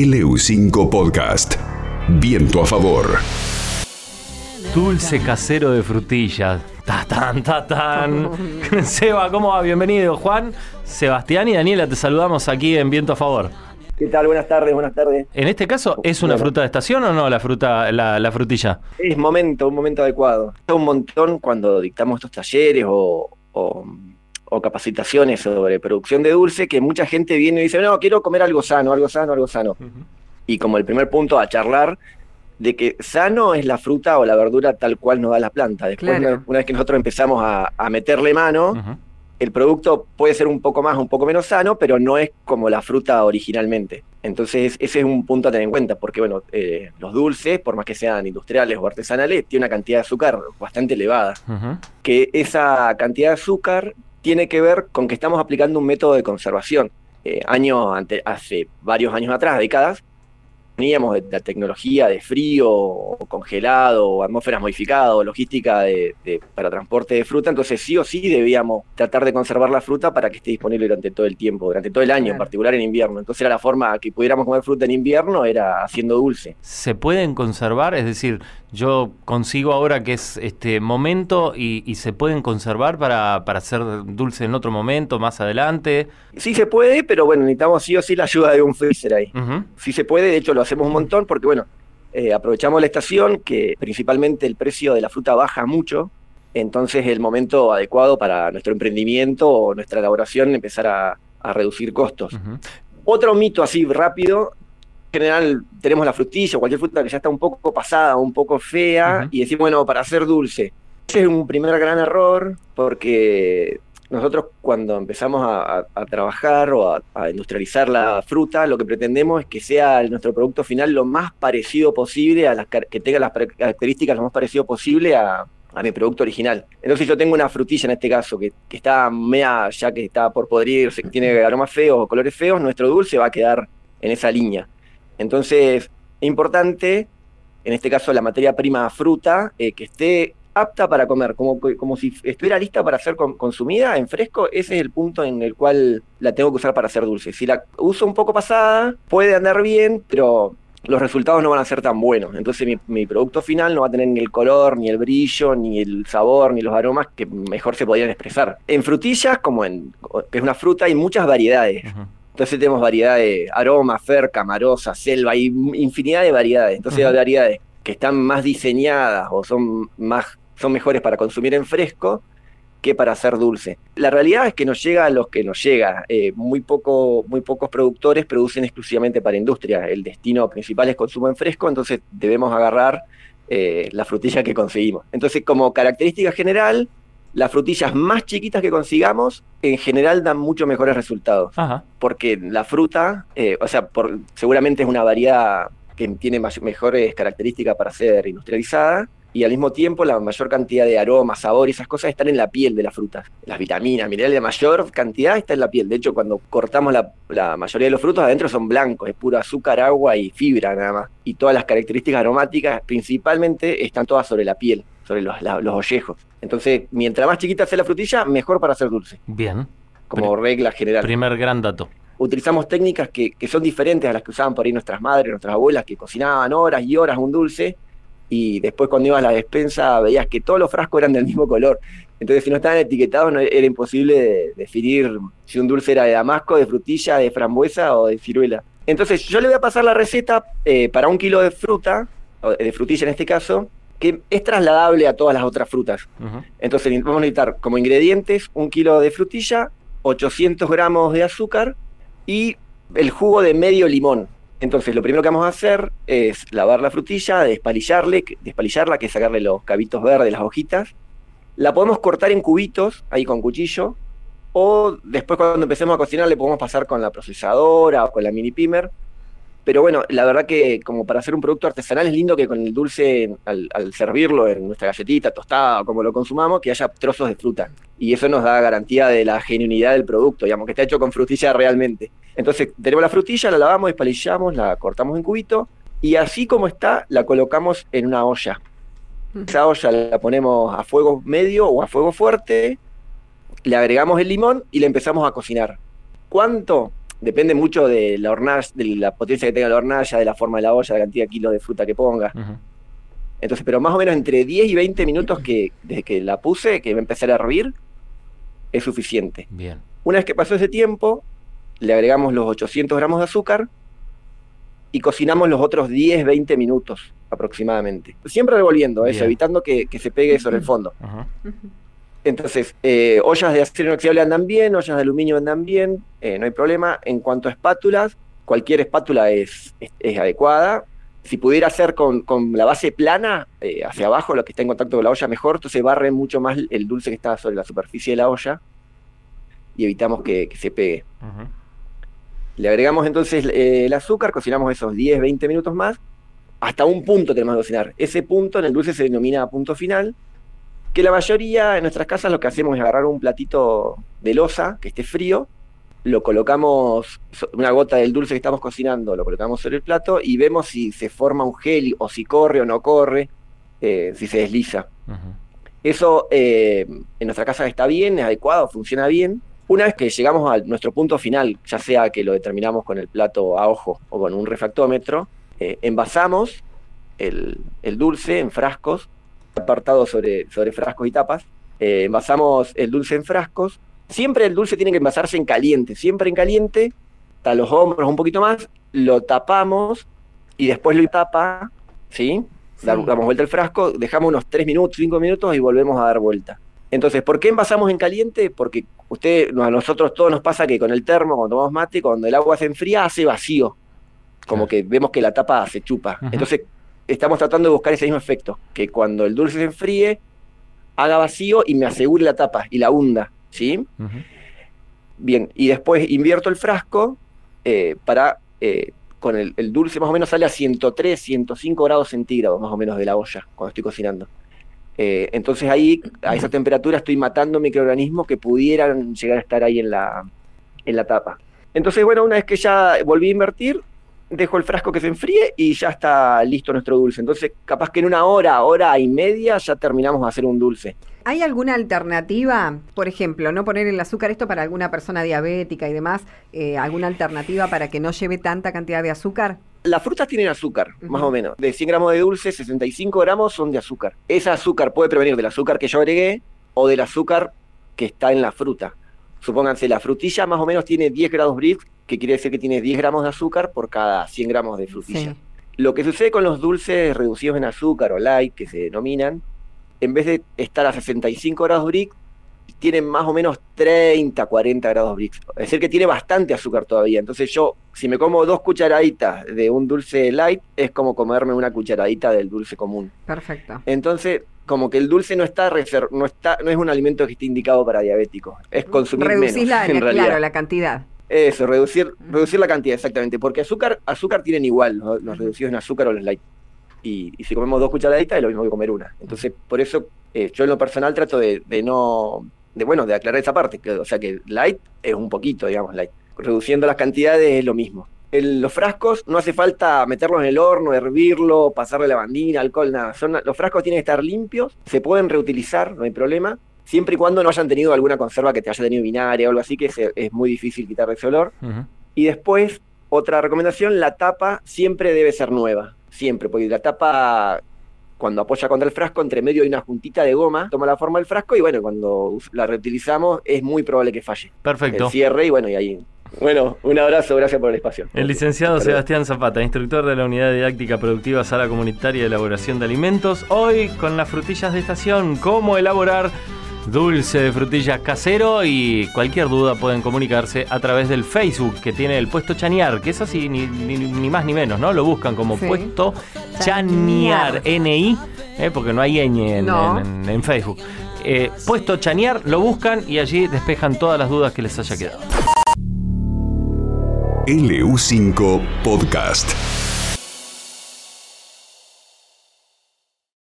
LU5 Podcast. Viento a favor. Dulce casero de frutillas. Ta tan, ta tan. Seba, ¿cómo va? Bienvenido, Juan. Sebastián y Daniela, te saludamos aquí en Viento a favor. ¿Qué tal? Buenas tardes, buenas tardes. En este caso, ¿es una fruta de estación o no la fruta, la, la frutilla? Es momento, un momento adecuado. Un montón cuando dictamos estos talleres o, o- o capacitaciones sobre producción de dulce que mucha gente viene y dice, no, quiero comer algo sano, algo sano, algo sano. Y como el primer punto a charlar de que sano es la fruta o la verdura tal cual nos da la planta. Después, Claro. una, una vez que nosotros empezamos a, a meterle mano, el producto puede ser un poco más, un poco menos sano, pero no es como la fruta originalmente. Entonces, ese es un punto a tener en cuenta, porque bueno, eh, los dulces, por más que sean industriales o artesanales, tienen una cantidad de azúcar bastante elevada. Que esa cantidad de azúcar tiene que ver con que estamos aplicando un método de conservación. Eh, años ante, hace varios años atrás, décadas, teníamos de- la tecnología de frío, o congelado, o atmósferas modificadas, o logística de, de- para transporte de fruta, entonces sí o sí debíamos tratar de conservar la fruta para que esté disponible durante todo el tiempo, durante todo el año, en particular en invierno. Entonces era la forma que pudiéramos comer fruta en invierno, era haciendo dulce. ¿Se pueden conservar? Es decir, yo consigo ahora que es este momento y, y se pueden conservar para, para hacer dulce en otro momento, más adelante. Sí se puede, pero bueno, necesitamos sí o sí la ayuda de un freezer ahí. Sí se puede, de hecho lo hacemos un montón porque, bueno, eh, aprovechamos la estación, que principalmente el precio de la fruta baja mucho, entonces es el momento adecuado para nuestro emprendimiento o nuestra elaboración empezar a, a reducir costos. Otro mito así rápido, general tenemos la frutilla o cualquier fruta que ya está un poco pasada, un poco fea, y decimos, bueno, para hacer dulce. Ese es un primer gran error porque nosotros cuando empezamos a, a- a trabajar o a, a industrializar la fruta, lo que pretendemos es que sea nuestro producto final lo más parecido posible, a las, que tenga las características lo más parecido posible a, a mi producto original. Entonces yo tengo una frutilla en este caso que, que está mea, ya que está por podrirse, que tiene aromas feos o colores feos, nuestro dulce va a quedar en esa línea. Entonces es importante, en este caso la materia prima fruta, eh, que esté apta para comer, como, como si estuviera lista para ser con- consumida en fresco, ese es el punto en el cual la tengo que usar para hacer dulce. Si la uso un poco pasada, puede andar bien, pero los resultados no van a ser tan buenos. Entonces mi, mi producto final no va a tener ni el color, ni el brillo, ni el sabor, ni los aromas que mejor se podrían expresar. En frutillas, como en que es una fruta, hay muchas variedades. Ujú. Entonces tenemos variedad de aroma, fer, camarosa, selva, hay infinidad de variedades. Entonces hay variedades que están más diseñadas o son más son mejores para consumir en fresco que para hacer dulce. La realidad es que nos llega a los que nos llega. Eh, muy, poco, muy pocos productores producen exclusivamente para industria. El destino principal es consumo en fresco, entonces debemos agarrar eh, la frutilla que conseguimos. Entonces, como característica general, las frutillas más chiquitas que consigamos en general dan mucho mejores resultados Ajá. porque la fruta, eh, o sea, por, seguramente es una variedad que tiene may- mejores características para ser industrializada y al mismo tiempo la mayor cantidad de aromas, sabor y esas cosas están en la piel de las frutas. Las vitaminas, minerales, la mayor cantidad está en la piel. De hecho, cuando cortamos la, la mayoría de los frutos, adentro son blancos, es puro azúcar, agua y fibra nada más. Y todas las características aromáticas principalmente están todas sobre la piel, sobre los, la- los ollejos. Entonces, mientras más chiquita sea la frutilla, mejor para hacer dulce, Bien. como regla general Primer gran dato. utilizamos técnicas que, que son diferentes a las que usaban por ahí nuestras madres, nuestras abuelas, que cocinaban horas y horas un dulce, y después cuando ibas a la despensa veías que todos los frascos eran del mismo color. Entonces, si no estaban etiquetados, no, era imposible de- definir si un dulce era de damasco, de frutilla, de frambuesa o de ciruela. Entonces, yo le voy a pasar la receta eh, para un kilo de fruta, de frutilla en este caso, que es trasladable a todas las otras frutas. Entonces vamos a necesitar como ingredientes un kilo de frutilla, 800 gramos de azúcar y el jugo de medio limón. Entonces lo primero que vamos a hacer es lavar la frutilla, despalillarle, despalillarla, que es sacarle los cabitos verdes, las hojitas. La podemos cortar en cubitos, ahí con cuchillo, o después cuando empecemos a cocinar le podemos pasar con la procesadora o con la mini pimer. Pero bueno, la verdad que como para hacer un producto artesanal es lindo que con el dulce, al, al servirlo en nuestra galletita, tostada o como lo consumamos, que haya trozos de fruta. Y eso nos da garantía de la genuinidad del producto, digamos, que está hecho con frutilla realmente. Entonces, tenemos la frutilla, la lavamos, despalillamos, la cortamos en cubito, y así como está, la colocamos en una olla. Esa olla la ponemos a fuego medio o a fuego fuerte, le agregamos el limón y le empezamos a cocinar. ¿Cuánto? Depende mucho de la hornalla, de la potencia que tenga la hornalla, de la forma de la olla, de la cantidad de kilos de fruta que ponga. Entonces, pero más o menos entre 10 y 20 minutos que desde que la puse, que va a empezar a hervir, es suficiente. Bien. Una vez que pasó ese tiempo, le agregamos los 800 gramos de azúcar y cocinamos los otros 10, 20 minutos aproximadamente. Siempre revolviendo eso, Bien. evitando que, que se pegue sobre el fondo. Ajá. Entonces, eh, ollas de acero inoxidable andan bien, ollas de aluminio andan bien, eh, no hay problema. En cuanto a espátulas, cualquier espátula es, es, es adecuada. Si pudiera ser con, con la base plana, eh, hacia abajo, lo que está en contacto con la olla, mejor, entonces barre mucho más el dulce que está sobre la superficie de la olla y evitamos que, que se pegue. Le agregamos entonces el azúcar, cocinamos esos 10, 20 minutos más, hasta un punto tenemos que cocinar. Ese punto en el dulce se denomina punto final, que la mayoría en nuestras casas lo que hacemos es agarrar un platito de losa que esté frío, lo colocamos, una gota del dulce que estamos cocinando, lo colocamos sobre el plato y vemos si se forma un gel o si corre o no corre, eh, si se desliza. Eso eh, en nuestra casa está bien, es adecuado, funciona bien. Una vez que llegamos a nuestro punto final, ya sea que lo determinamos con el plato a ojo o con un refractómetro, eh, envasamos el, el dulce en frascos, apartado sobre, sobre frascos y tapas. Eh, envasamos el dulce en frascos. Siempre el dulce tiene que envasarse en caliente, siempre en caliente, hasta los hombros un poquito más, lo tapamos y después lo tapa, ¿sí? Damos vuelta al frasco, dejamos unos 3 minutos, 5 minutos y volvemos a dar vuelta. Entonces, ¿por qué envasamos en caliente? Porque usted, a nosotros todos nos pasa que con el termo, cuando tomamos mate, cuando el agua se enfría, hace vacío. Como Claro. que vemos que la tapa se chupa. Entonces, estamos tratando de buscar ese mismo efecto, que cuando el dulce se enfríe, haga vacío y me asegure la tapa y la hunda, ¿sí? Bien, y después invierto el frasco eh, para, eh, con el, el dulce más o menos sale a 103, 105 grados centígrados más o menos de la olla cuando estoy cocinando. Eh, entonces ahí, a esa temperatura, estoy matando microorganismos que pudieran llegar a estar ahí en la, en la tapa. Entonces, bueno, una vez que ya volví a invertir, dejo el frasco que se enfríe y ya está listo nuestro dulce. Entonces, capaz que en una hora, hora y media ya terminamos de hacer un dulce. ¿Hay alguna alternativa? Por ejemplo, no poner el azúcar, esto para alguna persona diabética y demás, eh, ¿alguna alternativa para que no lleve tanta cantidad de azúcar? Las frutas tienen azúcar, más o menos. De 100 gramos de dulce, 65 gramos son de azúcar. Ese azúcar puede prevenir del azúcar que yo agregué o del azúcar que está en la fruta. Supónganse, la frutilla más o menos tiene 10 grados Brix, que quiere decir que tiene 10 gramos de azúcar por cada 100 gramos de frutilla. Sí. Lo que sucede con los dulces reducidos en azúcar o light, que se denominan, en vez de estar a 65 grados Brix, tienen más o menos 30, 40 grados Brix. Es decir, que tiene bastante azúcar todavía. Entonces yo, si me como dos cucharaditas de un dulce light, es como comerme una cucharadita del dulce común. Perfecto. Entonces, como que el dulce no está, reser- no está no es un alimento que esté indicado para diabéticos. Es consumir Reducís menos, la, en la- realidad. claro, la cantidad. Eso, reducir, reducir la cantidad, exactamente. Porque azúcar, azúcar tienen igual, ¿no? los reducidos en azúcar o los light. Y, y si comemos dos cucharaditas es lo mismo que comer una. Entonces, por eso eh, yo en lo personal trato de, de no, de bueno, de aclarar esa parte. Que, o sea que light es un poquito, digamos, light. Reduciendo las cantidades es lo mismo. Los frascos no hace falta meterlos en el horno, hervirlo, pasarle lavandina, alcohol, nada. Son, los frascos tienen que estar limpios, se pueden reutilizar, no hay problema, siempre y cuando no hayan tenido alguna conserva que te haya tenido vinagre o algo así, que es muy difícil quitar ese olor. Y después, otra recomendación, la tapa siempre debe ser nueva, siempre, porque la tapa, cuando apoya contra el frasco, entre medio hay una juntita de goma, toma la forma del frasco y bueno, cuando la reutilizamos es muy probable que falle. Perfecto. El cierre y bueno, y ahí... Bueno, un abrazo, gracias por el espacio. El licenciado Perdón. Sebastián Zapata, instructor de la Unidad Didáctica Productiva Sala Comunitaria de Elaboración de Alimentos, hoy con las frutillas de estación, cómo elaborar dulce de frutillas casero y cualquier duda pueden comunicarse a través del Facebook que tiene el puesto Chanear, que es así, ni, ni- ni más ni menos, ¿no? Lo buscan como Sí. puesto Chanear, N-I, eh, porque no hay ñ en, No. en- en Facebook. Eh, puesto Chanear, lo buscan y allí despejan todas las dudas que les haya quedado. LU5 Podcast.